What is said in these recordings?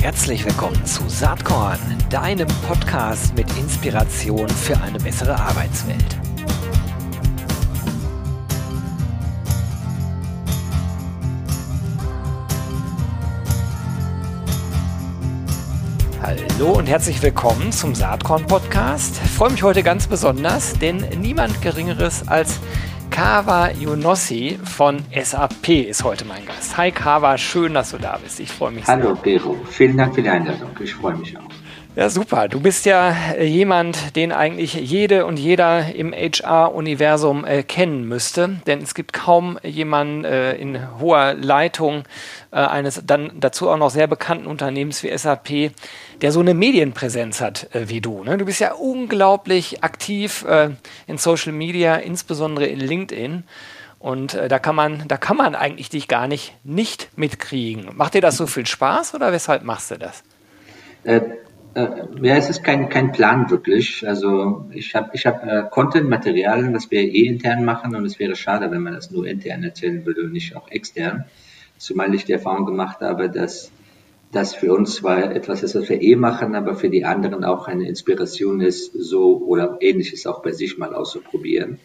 Herzlich willkommen zu Saatkorn, deinem Podcast mit Inspiration für eine bessere Arbeitswelt. Hallo und herzlich willkommen zum Saatkorn Podcast. Ich freue mich heute ganz besonders, denn niemand Geringeres als Kawa Yunossi von SAP ist heute mein Gast. Hi Kawa, schön, dass du da bist. Ich freue mich sehr. Hallo Pero, vielen Dank für die Einladung. Ich freue mich auch. Ja, super. Du bist ja äh, jemand, den eigentlich jede und jeder im HR-Universum äh, kennen müsste, denn es gibt kaum jemanden äh, in hoher Leitung äh, eines dann dazu auch noch sehr bekannten Unternehmens wie SAP, der so eine Medienpräsenz hat äh, wie du. Ne? Du bist ja unglaublich aktiv äh, in Social Media, insbesondere in LinkedIn. Und da kann man, da kann man eigentlich dich gar nicht nicht mitkriegen. Macht dir das so viel Spaß oder weshalb machst du das? Äh, ja, es ist kein, kein Plan wirklich. Also ich habe ich hab, äh, Content-Material, das wir eh intern machen und es wäre schade, wenn man das nur intern erzählen würde und nicht auch extern. Zumal ich die Erfahrung gemacht habe, dass das für uns zwar etwas ist, was wir eh machen, aber für die anderen auch eine Inspiration ist, so oder ähnliches auch bei sich mal auszuprobieren.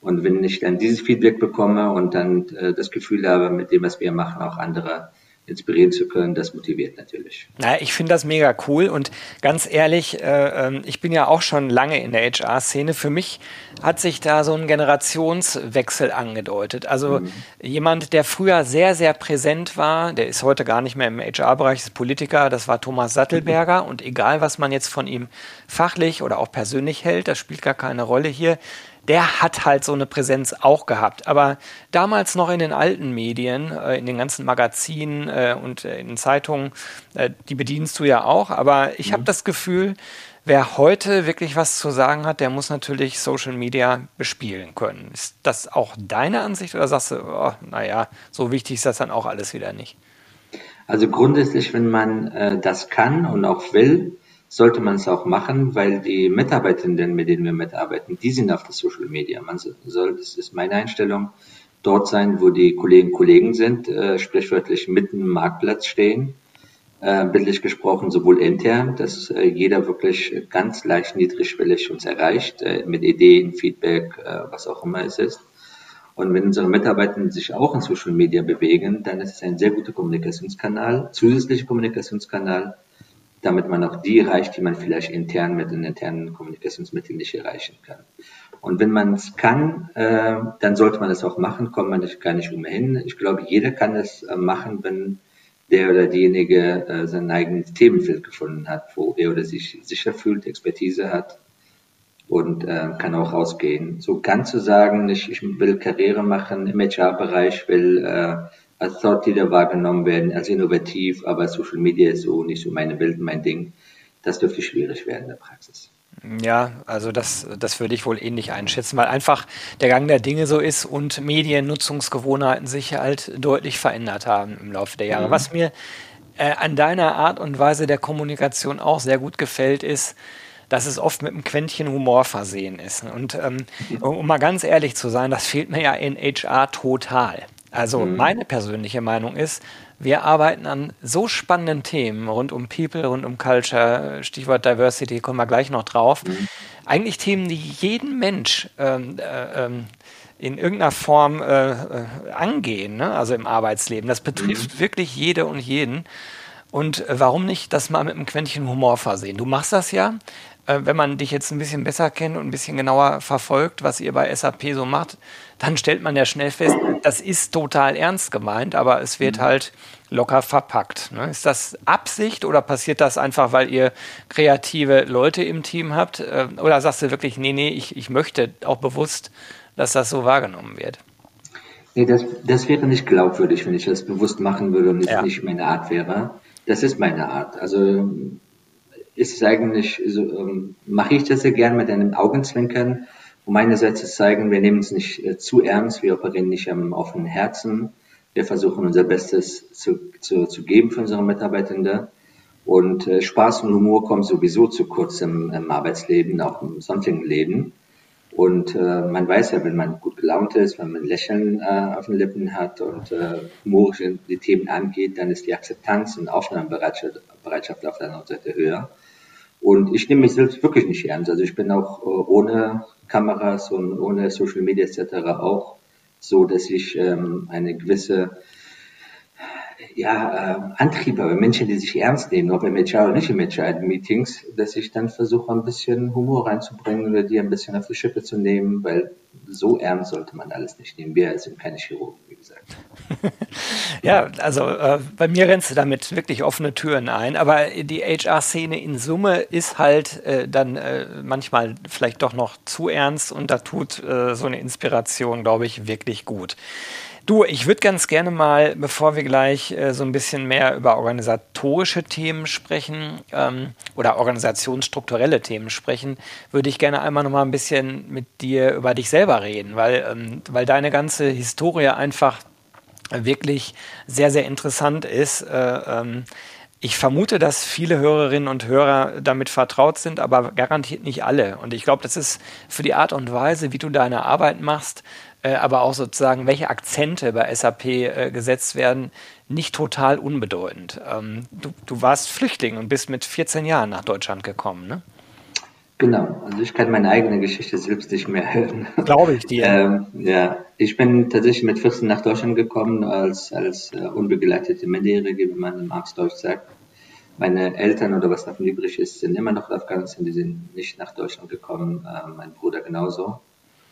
Und wenn ich dann dieses Feedback bekomme und dann äh, das Gefühl habe, mit dem, was wir machen, auch andere inspirieren zu können, das motiviert natürlich. Ja, ich finde das mega cool und ganz ehrlich, äh, ähm, ich bin ja auch schon lange in der HR-Szene. Für mich hat sich da so ein Generationswechsel angedeutet. Also mhm. jemand, der früher sehr, sehr präsent war, der ist heute gar nicht mehr im HR-Bereich, ist Politiker, das war Thomas Sattelberger. Mhm. Und egal, was man jetzt von ihm fachlich oder auch persönlich hält, das spielt gar keine Rolle hier der hat halt so eine Präsenz auch gehabt. Aber damals noch in den alten Medien, äh, in den ganzen Magazinen äh, und äh, in den Zeitungen, die bedienst du ja auch. Aber ich mhm. habe das Gefühl, wer heute wirklich was zu sagen hat, der muss natürlich Social Media bespielen können. Ist das auch deine Ansicht oder sagst du, oh, naja, so wichtig ist das dann auch alles wieder nicht? Also grundsätzlich, wenn man äh, das kann und auch will, sollte man es auch machen, weil die Mitarbeitenden, mit denen wir mitarbeiten, die sind auf der Social Media. Man soll, das ist meine Einstellung, dort sein, wo die Kolleginnen und Kollegen sind, äh, sprichwörtlich mitten im Marktplatz stehen, äh, bildlich gesprochen sowohl intern, dass äh, jeder wirklich ganz leicht niedrigschwellig uns erreicht, äh, mit Ideen, Feedback, äh, was auch immer es ist. Und wenn unsere Mitarbeitenden sich auch in Social Media bewegen, dann ist es ein sehr guter Kommunikationskanal, zusätzlicher Kommunikationskanal, damit man auch die erreicht, die man vielleicht intern mit den internen Kommunikationsmitteln nicht erreichen kann. Und wenn man es kann, äh, dann sollte man es auch machen, kommt man nicht, gar nicht umhin. Ich glaube, jeder kann es äh, machen, wenn der oder diejenige äh, sein eigenes Themenfeld gefunden hat, wo er oder sich sicher fühlt, Expertise hat und äh, kann auch rausgehen. So ganz zu sagen, ich, ich will Karriere machen im HR-Bereich, will äh, als Thought Leader wahrgenommen werden, als innovativ, aber Social Media ist so nicht so meine Welt, mein Ding. Das dürfte schwierig werden in der Praxis. Ja, also das, das würde ich wohl ähnlich einschätzen, weil einfach der Gang der Dinge so ist und Mediennutzungsgewohnheiten sich halt deutlich verändert haben im Laufe der Jahre. Mhm. Was mir äh, an deiner Art und Weise der Kommunikation auch sehr gut gefällt, ist, dass es oft mit einem Quäntchen Humor versehen ist. Und ähm, um mal ganz ehrlich zu sein, das fehlt mir ja in HR total. Also mhm. meine persönliche Meinung ist, wir arbeiten an so spannenden Themen rund um People, rund um Culture, Stichwort Diversity, kommen wir gleich noch drauf. Mhm. Eigentlich Themen, die jeden Mensch ähm, äh, ähm, in irgendeiner Form äh, äh, angehen, ne? also im Arbeitsleben. Das betrifft mhm. wirklich jede und jeden. Und äh, warum nicht das mal mit einem Quäntchen Humor versehen? Du machst das ja. Äh, wenn man dich jetzt ein bisschen besser kennt und ein bisschen genauer verfolgt, was ihr bei SAP so macht, dann stellt man ja schnell fest, das ist total ernst gemeint, aber es wird mhm. halt locker verpackt. Ne? Ist das Absicht oder passiert das einfach, weil ihr kreative Leute im Team habt? Äh, oder sagst du wirklich, nee, nee, ich, ich möchte auch bewusst, dass das so wahrgenommen wird? Nee, das, das wäre nicht glaubwürdig, wenn ich das bewusst machen würde und es ja. nicht meine Art wäre. Das ist meine Art. Also ist es eigentlich, so, ähm, mache ich das sehr gern mit einem Augenzwinkern, um einerseits zu zeigen, wir nehmen es nicht äh, zu ernst, wir operieren nicht am offenen Herzen, wir versuchen unser Bestes zu, zu, zu geben für unsere Mitarbeitenden. Und äh, Spaß und Humor kommen sowieso zu kurz im, im Arbeitsleben, auch im sonstigen Leben. Und äh, man weiß ja, wenn man gut gelaunt ist, wenn man Lächeln äh, auf den Lippen hat und äh, humorisch die Themen angeht, dann ist die Akzeptanz und Aufnahmebereitschaft Bereitschaft auf der anderen Seite höher. Und ich nehme mich selbst wirklich nicht ernst. Also ich bin auch äh, ohne Kameras und ohne Social Media etc. auch so, dass ich ähm, eine gewisse ja, äh, Antriebe, Menschen, die sich ernst nehmen, ob im HR oder nicht im HR-Meetings, dass ich dann versuche, ein bisschen Humor reinzubringen oder die ein bisschen auf die Schippe zu nehmen, weil so ernst sollte man alles nicht nehmen. Wir sind keine Chirurgen, wie gesagt. ja, also äh, bei mir rennst du damit wirklich offene Türen ein, aber die HR-Szene in Summe ist halt äh, dann äh, manchmal vielleicht doch noch zu ernst und da tut äh, so eine Inspiration, glaube ich, wirklich gut. Du, ich würde ganz gerne mal, bevor wir gleich äh, so ein bisschen mehr über organisatorische Themen sprechen ähm, oder organisationsstrukturelle Themen sprechen, würde ich gerne einmal noch mal ein bisschen mit dir über dich selber reden, weil, ähm, weil deine ganze Historie einfach wirklich sehr, sehr interessant ist. Äh, ähm, ich vermute, dass viele Hörerinnen und Hörer damit vertraut sind, aber garantiert nicht alle. Und ich glaube, das ist für die Art und Weise, wie du deine Arbeit machst, äh, aber auch sozusagen, welche Akzente bei SAP äh, gesetzt werden, nicht total unbedeutend. Ähm, du, du, warst Flüchtling und bist mit 14 Jahren nach Deutschland gekommen, ne? Genau, also ich kann meine eigene Geschichte selbst nicht mehr hören. Glaube ich dir. ähm, ja, ich bin tatsächlich mit 14 nach Deutschland gekommen als, als uh, unbegleitete Minderjährige, wie man im Amtsdeutsch sagt. Meine Eltern oder was davon übrig ist, sind immer noch in Afghanistan, die sind nicht nach Deutschland gekommen, uh, mein Bruder genauso.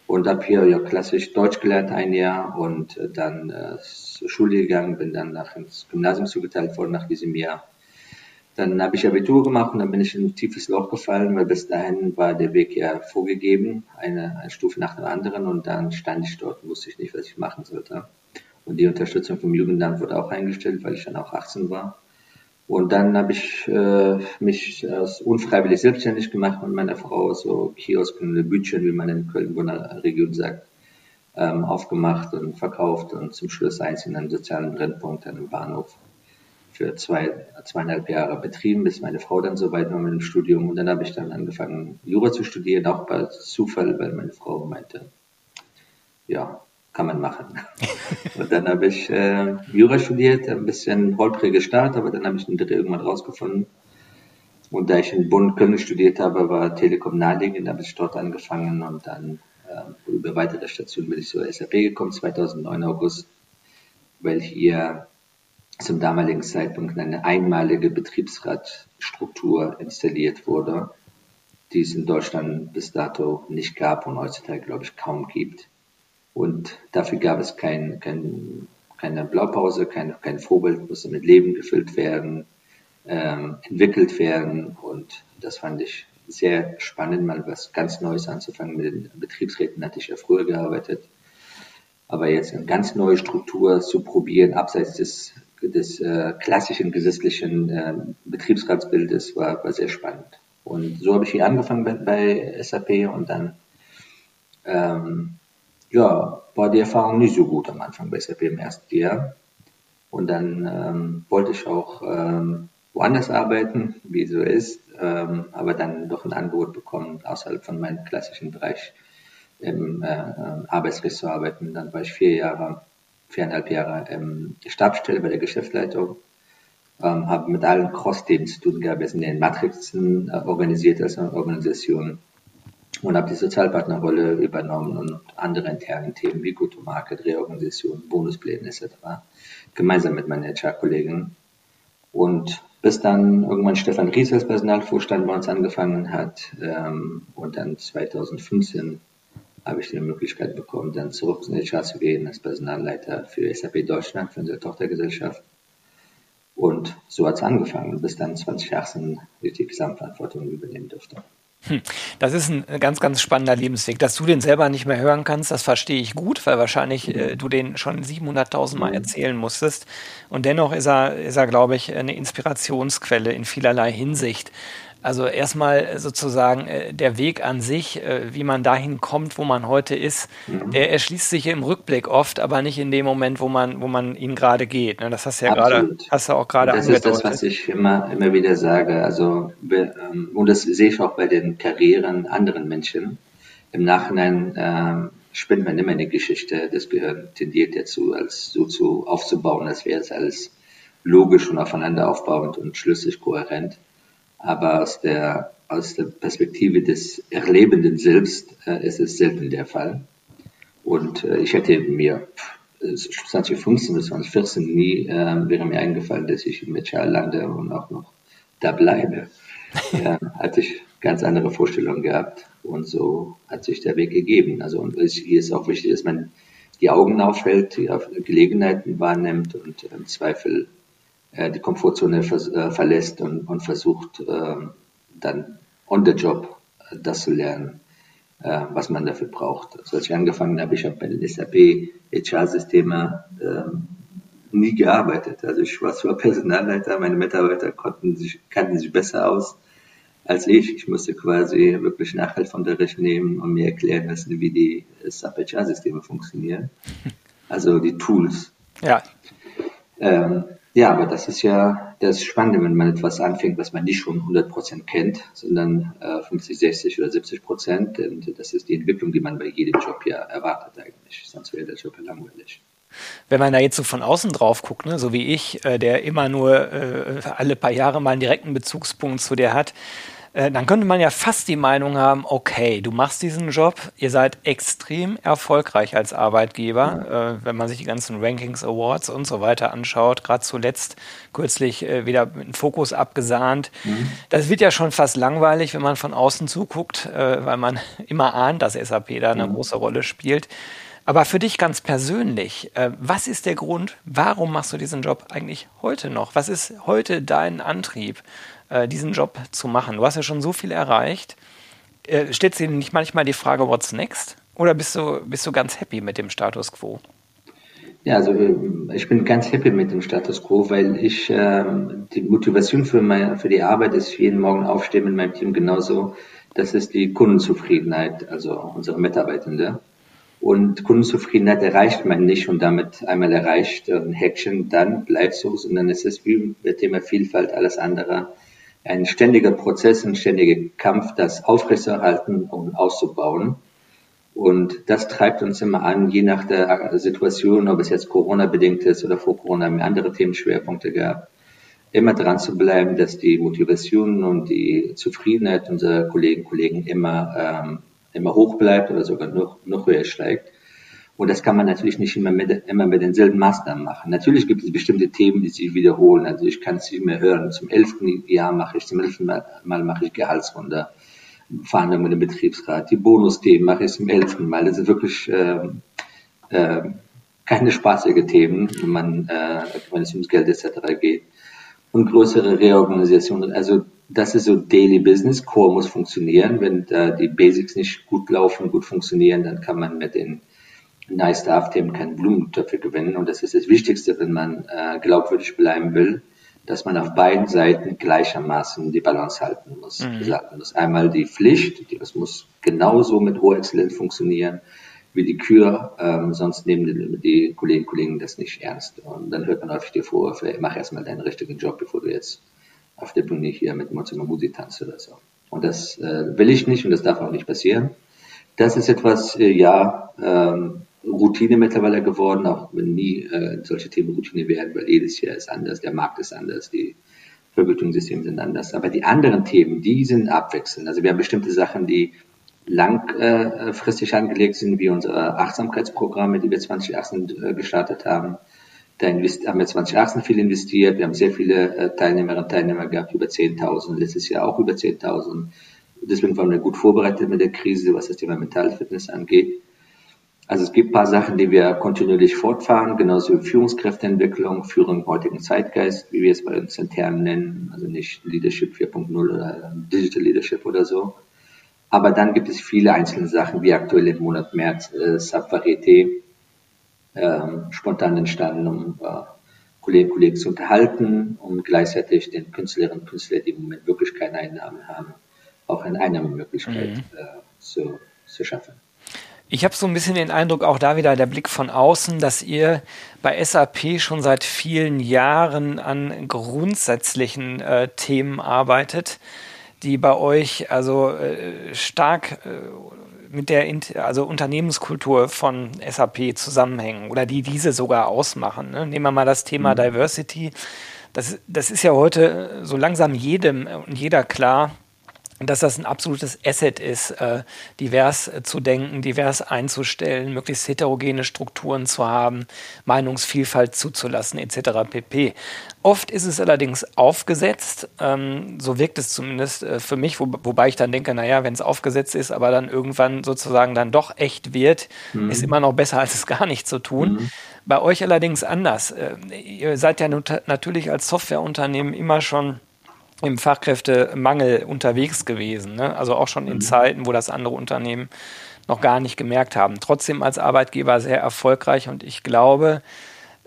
Und habe hier ja klassisch Deutsch gelernt ein Jahr und äh, dann äh, zur Schule gegangen, bin dann nach ins Gymnasium zugeteilt worden nach diesem Jahr. Dann habe ich Abitur gemacht und dann bin ich in ein tiefes Loch gefallen, weil bis dahin war der Weg ja vorgegeben, eine, eine Stufe nach der anderen und dann stand ich dort und wusste ich nicht, was ich machen sollte. Und die Unterstützung vom Jugendamt wurde auch eingestellt, weil ich dann auch 18 war. Und dann habe ich äh, mich als unfreiwillig selbstständig gemacht mit meiner Frau, so Kiosken, Bütchen, wie man in Köln-Bonner Region sagt, ähm, aufgemacht und verkauft und zum Schluss eins in einem sozialen Brennpunkt an einem Bahnhof für zwei, zweieinhalb Jahre betrieben, bis meine Frau dann so weit war mit dem Studium. Und dann habe ich dann angefangen, Jura zu studieren, auch bei Zufall, weil meine Frau meinte, ja, kann man machen. und dann habe ich äh, Jura studiert, ein bisschen holprige Start, aber dann habe ich den Dritte irgendwann rausgefunden. Und da ich in Bonn Köln studiert habe, war Telekom naheliegend, habe ich dort angefangen und dann äh, über weitere Stationen bin ich zur SAP gekommen, 2009 August, weil hier zum damaligen Zeitpunkt eine einmalige Betriebsratstruktur installiert wurde, die es in Deutschland bis dato nicht gab und heutzutage, glaube ich, kaum gibt. Und dafür gab es kein, kein, keine Blaupause, kein, kein Vorbild, musste mit Leben gefüllt werden, ähm, entwickelt werden. Und das fand ich sehr spannend, mal was ganz Neues anzufangen. Mit den Betriebsräten hatte ich ja früher gearbeitet. Aber jetzt eine ganz neue Struktur zu probieren, abseits des, des äh, klassischen gesetzlichen äh, Betriebsratsbildes, war, war sehr spannend. Und so habe ich hier angefangen bei, bei SAP und dann ähm, ja, war die Erfahrung nicht so gut am Anfang bei SAP im ersten Jahr. Und dann ähm, wollte ich auch ähm, woanders arbeiten, wie so ist, ähm, aber dann doch ein Angebot bekommen, außerhalb von meinem klassischen Bereich im äh, Arbeitsrecht zu arbeiten. Dann war ich vier Jahre, viereinhalb Jahre im Stabsstelle bei der Geschäftsleitung, ähm, habe mit allen Cross-Themen zu tun gehabt. Wir sind in den Matrixen äh, organisiert als Organisation und habe die Sozialpartnerrolle übernommen und andere internen Themen wie Go-to-Market, Reorganisation, Bonuspläne etc. gemeinsam mit meinen HR-Kollegen. Und bis dann irgendwann Stefan Ries als Personalvorstand bei uns angefangen hat ähm, und dann 2015 habe ich die Möglichkeit bekommen, dann zurück in HR zu gehen als Personalleiter für SAP Deutschland, für unsere Tochtergesellschaft. Und so hat es angefangen, bis dann 2018 ich die Gesamtverantwortung übernehmen durfte. Hm. Das ist ein ganz, ganz spannender Lebensweg. Dass du den selber nicht mehr hören kannst, das verstehe ich gut, weil wahrscheinlich äh, du den schon 700.000 Mal erzählen musstest. Und dennoch ist er, ist er, glaube ich, eine Inspirationsquelle in vielerlei Hinsicht. Also erstmal sozusagen äh, der Weg an sich, äh, wie man dahin kommt, wo man heute ist, mhm. der erschließt sich im Rückblick oft, aber nicht in dem Moment, wo man, wo man ihn gerade geht. Ne? Das hast du ja gerade, hast du auch gerade Das angedeutet. ist das, was ich immer, immer wieder sage. Also, ähm, und das sehe ich auch bei den Karrieren anderen Menschen. im Nachhinein äh, spinnt man immer eine Geschichte. Das Gehirn tendiert dazu, als so zu aufzubauen, als wäre es alles logisch und aufeinander aufbauend und schlüssig kohärent. Aber aus der, aus der Perspektive des Erlebenden selbst äh, ist es selten der Fall. Und äh, ich hätte mir 2015 bis 2014 nie äh, wäre mir eingefallen, dass ich in Metschal lande und auch noch da bleibe. ja, hatte ich ganz andere Vorstellungen gehabt und so hat sich der Weg gegeben. Also und hier ist auch wichtig, dass man die Augen aufhält, die Gelegenheiten wahrnimmt und im Zweifel die Komfortzone vers äh, verlässt und, und versucht äh, dann on the job äh, das zu lernen, äh, was man dafür braucht. Also als ich angefangen habe, ich habe bei den SAP HR-Systeme ähm, nie gearbeitet. Also ich war zwar Personalleiter, meine Mitarbeiter konnten sich, kannten sich besser aus als ich. Ich musste quasi wirklich Nachhilfeunterricht nehmen und mir erklären lassen, wie die SAP HR-Systeme funktionieren. Also die Tools. Ja. Ähm, ja, aber das ist ja das Spannende, wenn man etwas anfängt, was man nicht schon 100% kennt, sondern äh, 50, 60 oder 70 Prozent. Und das ist die Entwicklung, die man bei jedem Job ja erwartet eigentlich. Sonst wäre der Job ja langweilig. Wenn man da jetzt so von außen drauf guckt, ne, so wie ich, äh, der immer nur äh, alle paar Jahre mal einen direkten Bezugspunkt zu dir hat, äh, dann könnte man ja fast die Meinung haben, okay, du machst diesen Job, ihr seid extrem erfolgreich als Arbeitgeber, äh, wenn man sich die ganzen Rankings, Awards und so weiter anschaut, gerade zuletzt kürzlich äh, wieder mit dem Fokus abgesahnt. Mhm. Das wird ja schon fast langweilig, wenn man von außen zuguckt, äh, weil man immer ahnt, dass SAP da eine mhm. große Rolle spielt. Aber für dich ganz persönlich, äh, was ist der Grund, warum machst du diesen Job eigentlich heute noch? Was ist heute dein Antrieb? Äh, diesen Job zu machen? Du hast ja schon so viel erreicht. Äh, stellst du dir nicht manchmal die Frage, what's next? Oder bist du, bist du ganz happy mit dem Status quo? Ja, also äh, ich bin ganz happy mit dem Status quo, weil ich äh, die Motivation für, meine, für die Arbeit ist jeden Morgen aufstehen mit meinem Team genauso. Das ist die Kundenzufriedenheit, also unsere Mitarbeitende. Und Kundenzufriedenheit erreicht man nicht und damit einmal erreicht ein Häkchen, dann bleibt so, sondern es ist wie mit Thema Vielfalt alles andere ein ständiger Prozess, ein ständiger Kampf, das aufrechtzuerhalten und auszubauen. Und das treibt uns immer an, je nach der Situation, ob es jetzt Corona-bedingt ist oder vor Corona andere Themenschwerpunkte gehabt, immer dran zu bleiben, dass die Motivation und die Zufriedenheit unserer Kollegen und Kollegen immer, ähm, immer hoch bleibt oder sogar noch, noch höher steigt. Und das kann man natürlich nicht immer mit, immer mit denselben Maßnahmen machen. Natürlich gibt es bestimmte Themen, die sich wiederholen. Also ich kann es mehr hören. Zum elften Jahr mache ich, zum elften Mal, Mal mache ich Gehaltsrunde, Verhandlungen mit dem Betriebsrat. Die Bonusthemen mache ich zum elften Mal. Das sind wirklich äh, äh, keine spaßige Themen, wenn man, äh, wenn es ums Geld etc. geht. Und größere Reorganisationen. Also das ist so Daily Business. Core muss funktionieren. Wenn da die Basics nicht gut laufen, gut funktionieren, dann kann man mit den nice darf dem keinen Blumentöpfe gewinnen. Und das ist das Wichtigste, wenn man äh, glaubwürdig bleiben will, dass man auf beiden Seiten gleichermaßen die Balance halten muss. Mhm. Muss einmal die Pflicht, die, das muss genauso mit hoher Exzellenz funktionieren wie die Kür, ähm, sonst nehmen die, die Kolleginnen und Kollegen das nicht ernst. Und dann hört man häufig die Vorwürfe, mach erstmal deinen richtigen Job, bevor du jetzt auf der Bühne hier mit Mozilla Musi tanzt oder so. Und das äh, will ich nicht und das darf auch nicht passieren. Das ist etwas, äh, ja, ähm, Routine mittlerweile geworden, auch wenn nie äh, solche Themen Routine werden, weil jedes Jahr ist anders, der Markt ist anders, die Vergütungssysteme sind anders. Aber die anderen Themen, die sind abwechselnd. Also wir haben bestimmte Sachen, die langfristig äh, angelegt sind, wie unsere Achtsamkeitsprogramme, die wir 2018 äh, gestartet haben. Da haben wir 2018 viel investiert. Wir haben sehr viele äh, Teilnehmerinnen und Teilnehmer gehabt, über 10.000, letztes Jahr auch über 10.000. Deswegen waren wir gut vorbereitet mit der Krise, was das Thema Mentalfitness angeht. Also es gibt ein paar Sachen, die wir kontinuierlich fortfahren, genauso wie Führungskräfteentwicklung, Führung im heutigen Zeitgeist, wie wir es bei uns intern nennen, also nicht Leadership 4.0 oder Digital Leadership oder so. Aber dann gibt es viele einzelne Sachen, wie aktuell im Monat März äh, Subvarieté, äh, spontan entstanden, um äh, Kolleginnen und Kollegen zu unterhalten, um gleichzeitig den Künstlerinnen und Künstlern, die im Moment wirklich keine Einnahmen haben, auch eine Einnahmemöglichkeit mhm. äh, zu, zu schaffen. Ich habe so ein bisschen den Eindruck, auch da wieder der Blick von außen, dass ihr bei SAP schon seit vielen Jahren an grundsätzlichen äh, Themen arbeitet, die bei euch also äh, stark äh, mit der also Unternehmenskultur von SAP zusammenhängen oder die diese sogar ausmachen. Ne? Nehmen wir mal das Thema mhm. Diversity. Das, das ist ja heute so langsam jedem und jeder klar, dass das ein absolutes Asset ist, äh, divers äh, zu denken, divers einzustellen, möglichst heterogene Strukturen zu haben, Meinungsvielfalt zuzulassen, etc. pp. Oft ist es allerdings aufgesetzt, ähm, so wirkt es zumindest äh, für mich, wo, wobei ich dann denke, naja, wenn es aufgesetzt ist, aber dann irgendwann sozusagen dann doch echt wird, mhm. ist immer noch besser, als es gar nicht zu tun. Mhm. Bei euch allerdings anders. Äh, ihr seid ja natürlich als Softwareunternehmen immer schon im Fachkräftemangel unterwegs gewesen. Ne? Also auch schon in mhm. Zeiten, wo das andere Unternehmen noch gar nicht gemerkt haben. Trotzdem als Arbeitgeber sehr erfolgreich und ich glaube,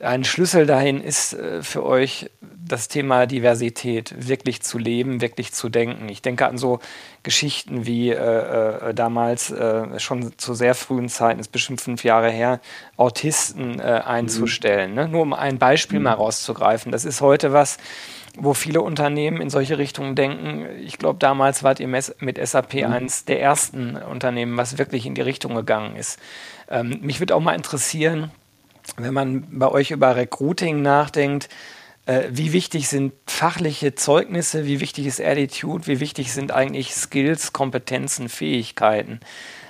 ein Schlüssel dahin ist äh, für euch das Thema Diversität wirklich zu leben, wirklich zu denken. Ich denke an so Geschichten wie äh, äh, damals äh, schon zu sehr frühen Zeiten, ist bestimmt fünf Jahre her, Autisten äh, einzustellen. Mhm. Ne? Nur um ein Beispiel mhm. mal rauszugreifen. Das ist heute was, wo viele Unternehmen in solche Richtungen denken. Ich glaube, damals wart ihr mit SAP mhm. eines der ersten Unternehmen, was wirklich in die Richtung gegangen ist. Ähm, mich würde auch mal interessieren, wenn man bei euch über Recruiting nachdenkt, äh, wie wichtig sind fachliche Zeugnisse, wie wichtig ist Attitude, wie wichtig sind eigentlich Skills, Kompetenzen, Fähigkeiten?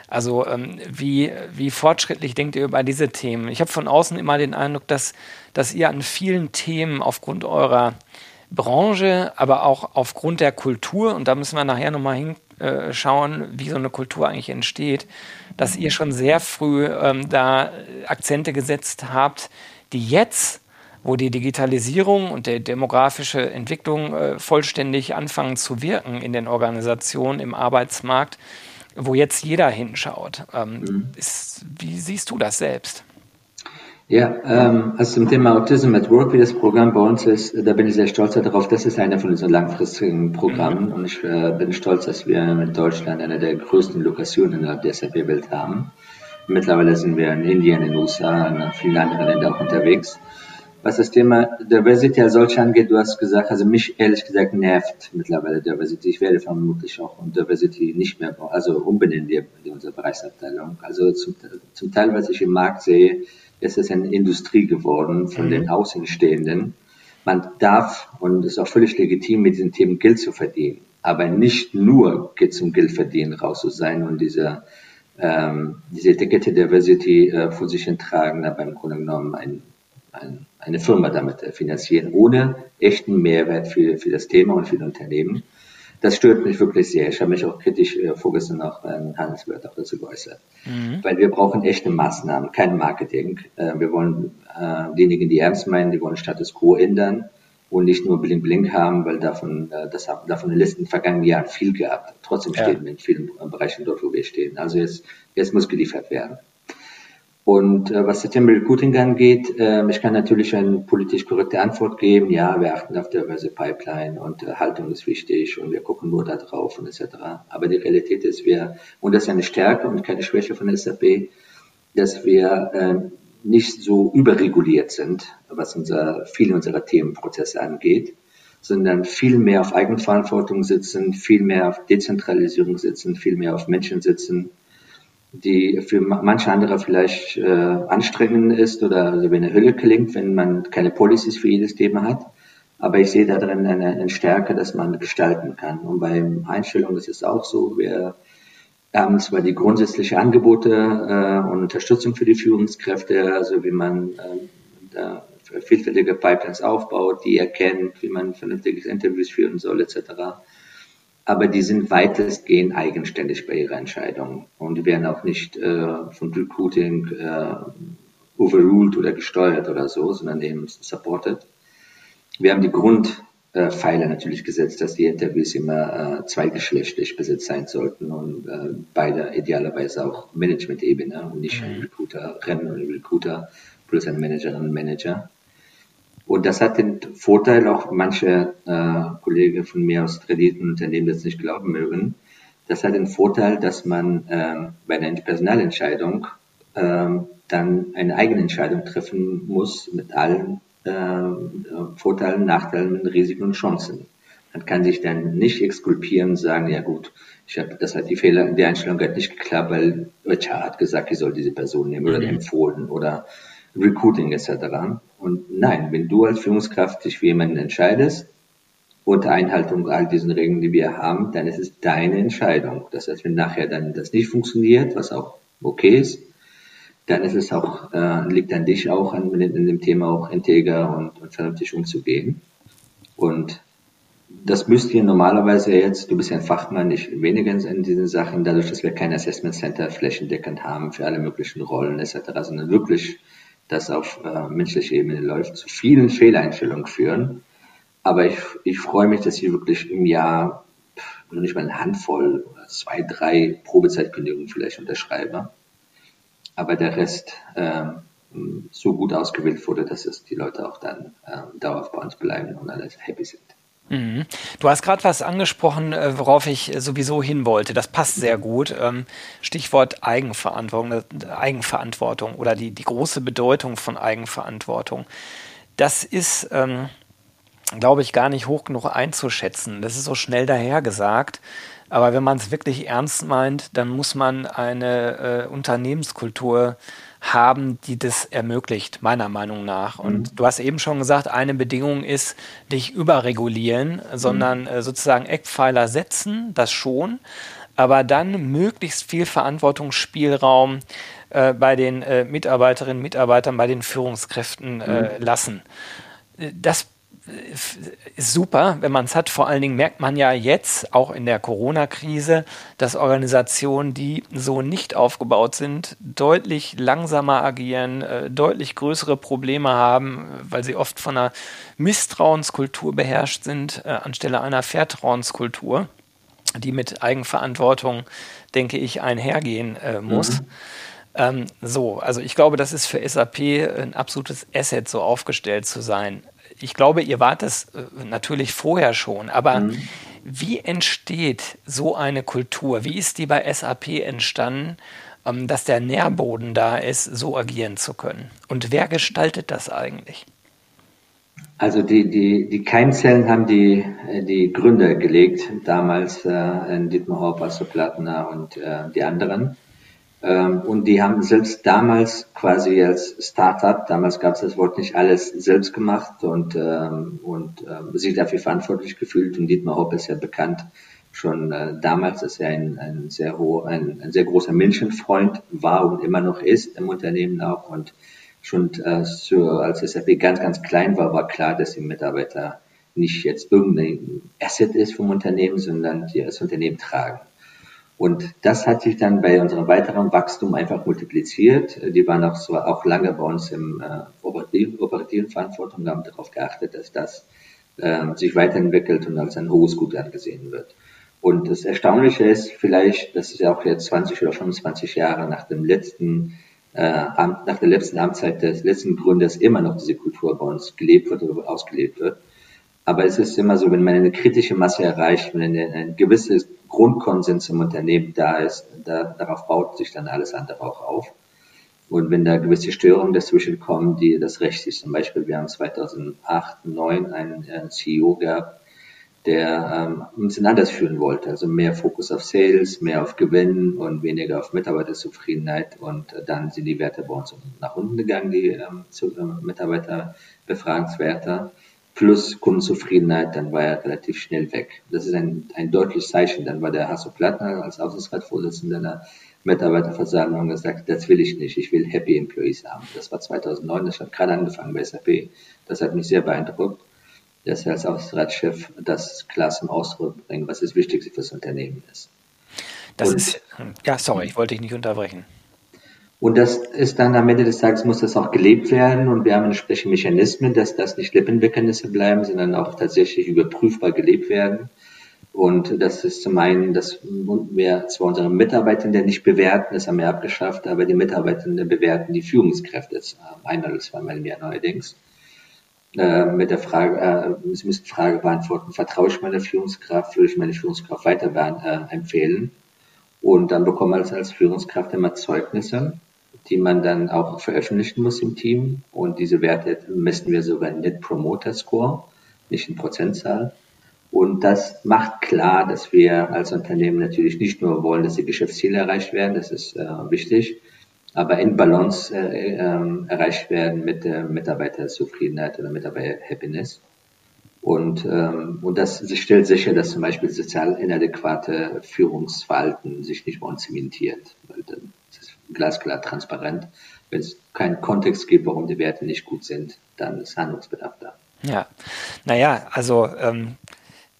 Also ähm, wie, wie fortschrittlich denkt ihr über diese Themen? Ich habe von außen immer den Eindruck, dass, dass ihr an vielen Themen aufgrund eurer Branche, aber auch aufgrund der Kultur, und da müssen wir nachher nochmal hinschauen, wie so eine Kultur eigentlich entsteht, dass ihr schon sehr früh ähm, da Akzente gesetzt habt, die jetzt, wo die Digitalisierung und die demografische Entwicklung äh, vollständig anfangen zu wirken in den Organisationen, im Arbeitsmarkt, wo jetzt jeder hinschaut. Ähm, mhm. ist, wie siehst du das selbst? Ja, ähm, also zum Thema Autism at Work, wie das Programm bei uns ist, da bin ich sehr stolz darauf. Das ist einer von unseren langfristigen Programmen mhm. und ich äh, bin stolz, dass wir in Deutschland eine der größten Lokationen innerhalb der SAP-Welt haben. Mittlerweile sind wir in Indien, in den USA, in vielen anderen Ländern auch unterwegs. Was das Thema Diversity als solch angeht, du hast gesagt, also mich ehrlich gesagt nervt mittlerweile Diversity. Ich werde vermutlich auch Diversity nicht mehr, also umbenennen die, die unsere Bereichsabteilung. Also zum, zum Teil, was ich im Markt sehe, ist es eine Industrie geworden von mhm. den Außenstehenden. Man darf, und es ist auch völlig legitim, mit diesen Themen Geld zu verdienen. Aber nicht nur geht es um Geld verdienen, raus zu sein und diese, ähm, diese Etikette Diversity äh, vor sich tragen, aber im Grunde genommen ein, ein, eine Firma damit äh, finanzieren, ohne echten Mehrwert für, für das Thema und für das Unternehmen das stört mich wirklich sehr. Ich habe mich auch kritisch äh, vorgestern noch in Handelsblatt auch dazu geäußert. Mhm. Weil wir brauchen echte Maßnahmen, kein Marketing. Äh, wir wollen äh, diejenigen, die ernst meinen, die wollen Status Quo ändern und nicht nur Bling Bling haben, weil davon, äh, das haben davon in den letzten vergangenen Jahren viel gehabt. Trotzdem ja. stehen wir in vielen Bereichen dort, wo wir stehen. Also jetzt, jetzt muss geliefert werden. Und äh, was Thema Recruiting angeht, äh, ich kann natürlich eine politisch korrekte Antwort geben. Ja, wir achten auf diverse Pipeline und äh, Haltung ist wichtig und wir gucken nur da drauf und etc. Aber die Realität ist, wir, und das ist eine Stärke und keine Schwäche von SAP, dass wir äh, nicht so überreguliert sind, was unser, viele unserer Themenprozesse angeht, sondern viel mehr auf Eigenverantwortung sitzen, viel mehr auf Dezentralisierung sitzen, viel mehr auf Menschen sitzen die für manche andere vielleicht äh, anstrengend ist oder also wie eine Hülle klingt, wenn man keine Policies für jedes Thema hat. Aber ich sehe da drin eine, eine Stärke, dass man gestalten kann. Und beim Einstellung ist es auch so, wir haben zwar die grundsätzliche Angebote äh, und Unterstützung für die Führungskräfte, also wie man äh, da vielfältige Pipelines aufbaut, die erkennt, wie man vernünftiges Interviews führen soll, etc aber die sind weitestgehend eigenständig bei ihrer Entscheidung und werden auch nicht äh, von Recruiting äh, overruled oder gesteuert oder so, sondern eben supported. Wir haben die Grundpfeiler äh, natürlich gesetzt, dass die Interviews immer äh, zweigeschlechtlich besetzt sein sollten und äh, beide idealerweise auch Management-Ebene und nicht mhm. Recruiterinnen und Recruiter plus ein Managerinnen und Manager. Und das hat den Vorteil, auch manche äh, Kollegen von mir aus Kreditenunternehmen das nicht glauben mögen, das hat den Vorteil, dass man äh, bei einer Personalentscheidung äh, dann eine eigene Entscheidung treffen muss mit allen äh, Vorteilen, Nachteilen, Risiken und Chancen. Man kann sich dann nicht exkulpieren und sagen, ja gut, ich habe, das hat die Fehler, die Einstellung hat nicht geklappt, weil HR hat gesagt, ich soll diese Person nehmen oder mhm. empfohlen oder Recruiting etc. Und nein, wenn du als Führungskraft dich für jemanden entscheidest, unter Einhaltung all diesen Regeln, die wir haben, dann ist es deine Entscheidung. Das heißt, wenn nachher dann das nicht funktioniert, was auch okay ist, dann ist es auch, äh, liegt an dich auch, an, in dem Thema auch integer und, und vernünftig umzugehen. Und das müsst ihr normalerweise jetzt, du bist ja ein Fachmann, nicht weniger in diesen Sachen, dadurch, dass wir kein Assessment Center flächendeckend haben für alle möglichen Rollen etc., sondern wirklich das auf äh, menschlicher Ebene läuft, zu vielen Fehleinstellungen führen. Aber ich, ich freue mich, dass ich wirklich im Jahr noch nicht mal eine Handvoll oder zwei, drei Probezeitkündigungen vielleicht unterschreibe. Aber der Rest äh, so gut ausgewählt wurde, dass es die Leute auch dann äh, dauerhaft bei uns bleiben und alle happy sind. Mhm. Du hast gerade was angesprochen, äh, worauf ich sowieso hin wollte. Das passt sehr gut. Ähm, Stichwort Eigenverantwortung, äh, Eigenverantwortung oder die, die große Bedeutung von Eigenverantwortung. Das ist, ähm, glaube ich, gar nicht hoch genug einzuschätzen. Das ist so schnell dahergesagt. Aber wenn man es wirklich ernst meint, dann muss man eine äh, Unternehmenskultur haben, die das ermöglicht, meiner Meinung nach. Und mhm. du hast eben schon gesagt, eine Bedingung ist nicht überregulieren, sondern mhm. äh, sozusagen Eckpfeiler setzen, das schon, aber dann möglichst viel Verantwortungsspielraum äh, bei den äh, Mitarbeiterinnen, Mitarbeitern, bei den Führungskräften äh, mhm. lassen. Äh, das ist super, wenn man es hat. Vor allen Dingen merkt man ja jetzt, auch in der Corona-Krise, dass Organisationen, die so nicht aufgebaut sind, deutlich langsamer agieren, äh, deutlich größere Probleme haben, weil sie oft von einer Misstrauenskultur beherrscht sind, äh, anstelle einer Vertrauenskultur, die mit Eigenverantwortung, denke ich, einhergehen äh, muss. Mhm. Ähm, so, also ich glaube, das ist für SAP ein absolutes Asset, so aufgestellt zu sein ich glaube, ihr wart das äh, natürlich vorher schon, aber mhm. wie entsteht so eine Kultur? Wie ist die bei SAP entstanden, ähm, dass der Nährboden da ist, so agieren zu können? Und wer gestaltet das eigentlich? Also die, die, die Keimzellen haben die, äh, die Gründer gelegt, damals äh, Dietmar Hopp, Asso Plattner und äh, die anderen. Ähm, und die haben selbst damals quasi als Startup, damals gab es das Wort nicht alles selbst gemacht und, ähm, und äh, sich dafür verantwortlich gefühlt. Und Dietmar Hopp ist ja bekannt schon äh, damals, dass er ein, ein sehr hoher, ein, ein sehr großer Menschenfreund war und immer noch ist im Unternehmen auch. Und schon äh, so, als SAP ganz, ganz klein war, war klar, dass die Mitarbeiter nicht jetzt irgendein Asset ist vom Unternehmen, sondern die das Unternehmen tragen. Und das hat sich dann bei unserem weiteren Wachstum einfach multipliziert. Die waren auch, so, auch lange bei uns im äh, operativen, operativen Verantwortung, haben darauf geachtet, dass das äh, sich weiterentwickelt und als ein hohes Gut angesehen wird. Und das Erstaunliche ist vielleicht, das ist ja auch jetzt 20 oder 25 Jahre nach dem letzten äh, nach der letzten Amtszeit des letzten Gründers immer noch diese Kultur bei uns gelebt wird oder ausgelebt wird. Aber es ist immer so, wenn man eine kritische Masse erreicht, wenn eine, ein gewisses Grundkonsens im Unternehmen da ist, da, darauf baut sich dann alles andere auch auf. Und wenn da gewisse Störungen dazwischen kommen, die das Recht ist, zum Beispiel, wir haben 2008, 2009 einen, einen CEO gehabt, der ähm, uns in anders führen wollte. Also mehr Fokus auf Sales, mehr auf Gewinn und weniger auf Mitarbeiterzufriedenheit. Und äh, dann sind die Werte bei uns nach unten gegangen, die ähm, zu, äh, Mitarbeiterbefragungswerte plus Kundenzufriedenheit, dann war er relativ schnell weg. Das ist ein, ein deutliches Zeichen. Dann war der Hasso Plattner als Aufsichtsratsvorsitzender der Mitarbeiterversammlung gesagt, das will ich nicht, ich will Happy Employees haben. Das war 2009, das hat gerade angefangen bei SAP. Das hat mich sehr beeindruckt, dass er als Aufsichtsratschef das klar zum Ausdruck bringt, was das Wichtigste fürs Unternehmen ist. Das Und, ist, ja, sorry, ich wollte dich nicht unterbrechen. Und das ist dann am Ende des Tages muss das auch gelebt werden und wir haben entsprechende Mechanismen, dass das nicht Lippenbekenntnisse bleiben, sondern auch tatsächlich überprüfbar gelebt werden. Und das ist zum einen, dass wir zwar unsere Mitarbeitenden nicht bewerten, das haben wir abgeschafft, aber die Mitarbeitenden bewerten die Führungskräfte jetzt ein oder zweimal im Jahr neuerdings. Äh, mit der Frage, äh, Sie müssen die Frage beantworten, vertraue ich meiner Führungskraft, würde ich meine Führungskraft weiter äh, empfehlen? Und dann bekommt man als Führungskraft immer Zeugnisse die man dann auch veröffentlichen muss im Team. Und diese Werte messen wir sogar in Net Promoter Score, nicht in Prozentzahl. Und das macht klar, dass wir als Unternehmen natürlich nicht nur wollen, dass die Geschäftsziele erreicht werden, das ist äh, wichtig, aber in Balance äh, äh, erreicht werden mit der Mitarbeiterzufriedenheit oder Mitarbeiter-Happiness. Und, ähm, und das stellt sicher, dass zum Beispiel sozial inadäquate Führungsverhalten sich nicht uns zementiert. Das ist glasklar transparent. Wenn es keinen Kontext gibt, warum die Werte nicht gut sind, dann ist Handlungsbedarf da. Ja, naja, also ähm,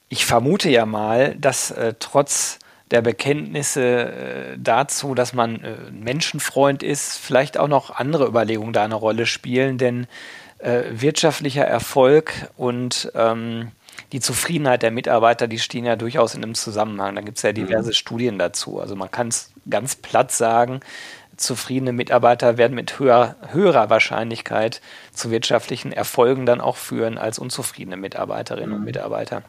ich vermute ja mal, dass äh, trotz der Bekenntnisse äh, dazu, dass man äh, Menschenfreund ist, vielleicht auch noch andere Überlegungen da eine Rolle spielen, denn äh, wirtschaftlicher Erfolg und ähm, die Zufriedenheit der Mitarbeiter, die stehen ja durchaus in einem Zusammenhang. Da gibt es ja diverse mhm. Studien dazu. Also man kann es ganz platt sagen, zufriedene Mitarbeiter werden mit höher, höherer Wahrscheinlichkeit zu wirtschaftlichen Erfolgen dann auch führen als unzufriedene Mitarbeiterinnen mhm. und Mitarbeiter.